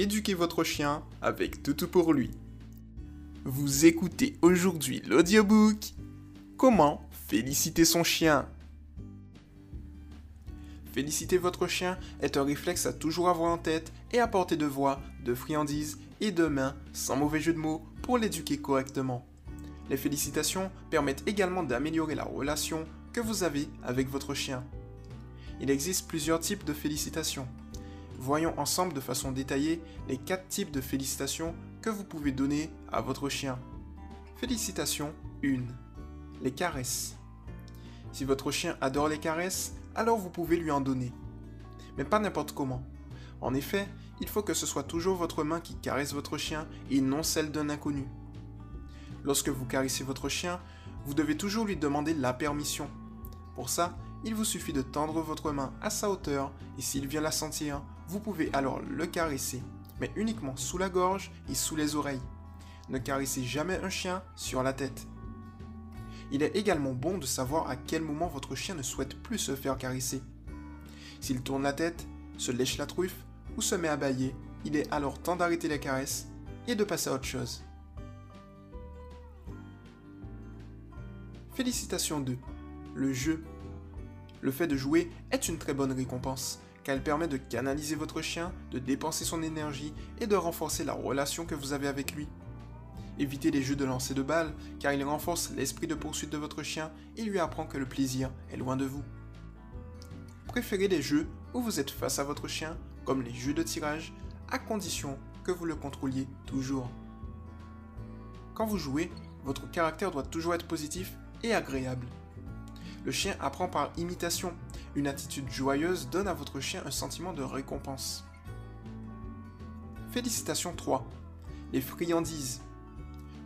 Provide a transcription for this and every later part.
éduquer votre chien avec Toutou pour lui. Vous écoutez aujourd'hui l'audiobook Comment féliciter son chien Féliciter votre chien est un réflexe à toujours avoir en tête et à portée de voix, de friandises et de mains, sans mauvais jeu de mots, pour l'éduquer correctement. Les félicitations permettent également d'améliorer la relation que vous avez avec votre chien. Il existe plusieurs types de félicitations. Voyons ensemble de façon détaillée les quatre types de félicitations que vous pouvez donner à votre chien. Félicitations 1. Les caresses. Si votre chien adore les caresses, alors vous pouvez lui en donner. Mais pas n'importe comment. En effet, il faut que ce soit toujours votre main qui caresse votre chien et non celle d'un inconnu. Lorsque vous caressez votre chien, vous devez toujours lui demander la permission. Pour ça, il vous suffit de tendre votre main à sa hauteur et s'il vient la sentir, vous pouvez alors le caresser, mais uniquement sous la gorge et sous les oreilles. Ne caressez jamais un chien sur la tête. Il est également bon de savoir à quel moment votre chien ne souhaite plus se faire caresser. S'il tourne la tête, se lèche la truffe ou se met à bailler, il est alors temps d'arrêter les caresses et de passer à autre chose. Félicitations 2. Le jeu. Le fait de jouer est une très bonne récompense, car elle permet de canaliser votre chien, de dépenser son énergie et de renforcer la relation que vous avez avec lui. Évitez les jeux de lancer de balles, car ils renforcent l'esprit de poursuite de votre chien et lui apprend que le plaisir est loin de vous. Préférez les jeux où vous êtes face à votre chien, comme les jeux de tirage, à condition que vous le contrôliez toujours. Quand vous jouez, votre caractère doit toujours être positif et agréable. Le chien apprend par imitation. Une attitude joyeuse donne à votre chien un sentiment de récompense. Félicitations 3. Les friandises.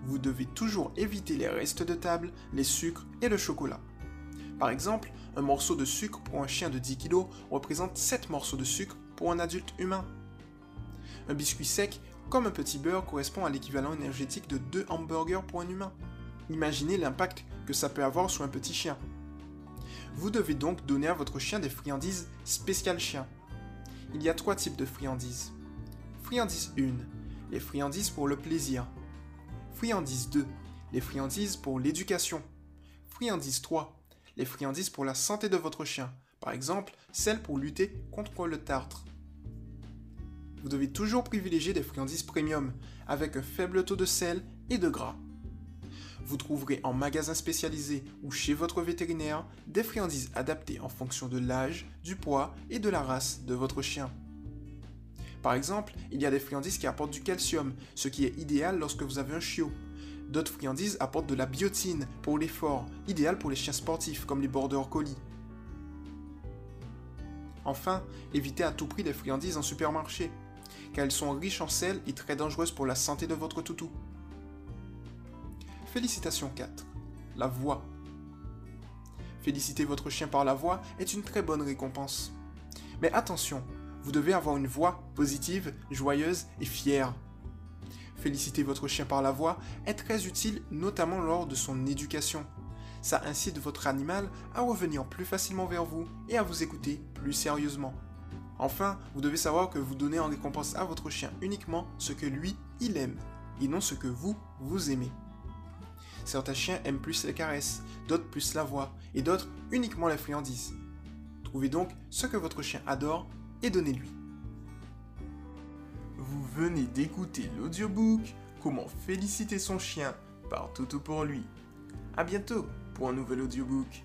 Vous devez toujours éviter les restes de table, les sucres et le chocolat. Par exemple, un morceau de sucre pour un chien de 10 kg représente 7 morceaux de sucre pour un adulte humain. Un biscuit sec, comme un petit beurre, correspond à l'équivalent énergétique de 2 hamburgers pour un humain. Imaginez l'impact que ça peut avoir sur un petit chien. Vous devez donc donner à votre chien des friandises spéciales chien. Il y a trois types de friandises. Friandise 1, les friandises pour le plaisir. Friandise 2, les friandises pour l'éducation. Friandise 3, les friandises pour la santé de votre chien, par exemple celles pour lutter contre le tartre. Vous devez toujours privilégier des friandises premium, avec un faible taux de sel et de gras. Vous trouverez en magasin spécialisé ou chez votre vétérinaire des friandises adaptées en fonction de l'âge, du poids et de la race de votre chien. Par exemple, il y a des friandises qui apportent du calcium, ce qui est idéal lorsque vous avez un chiot. D'autres friandises apportent de la biotine pour l'effort, idéal pour les chiens sportifs comme les border collies. Enfin, évitez à tout prix les friandises en supermarché, car elles sont riches en sel et très dangereuses pour la santé de votre toutou. Félicitations 4. La voix. Féliciter votre chien par la voix est une très bonne récompense. Mais attention, vous devez avoir une voix positive, joyeuse et fière. Féliciter votre chien par la voix est très utile notamment lors de son éducation. Ça incite votre animal à revenir plus facilement vers vous et à vous écouter plus sérieusement. Enfin, vous devez savoir que vous donnez en récompense à votre chien uniquement ce que lui, il aime, et non ce que vous, vous aimez. Certains chiens aiment plus les caresses, d'autres plus la voix, et d'autres uniquement la friandise. Trouvez donc ce que votre chien adore et donnez-lui. Vous venez d'écouter l'audiobook Comment féliciter son chien par Toto pour lui. A bientôt pour un nouvel audiobook.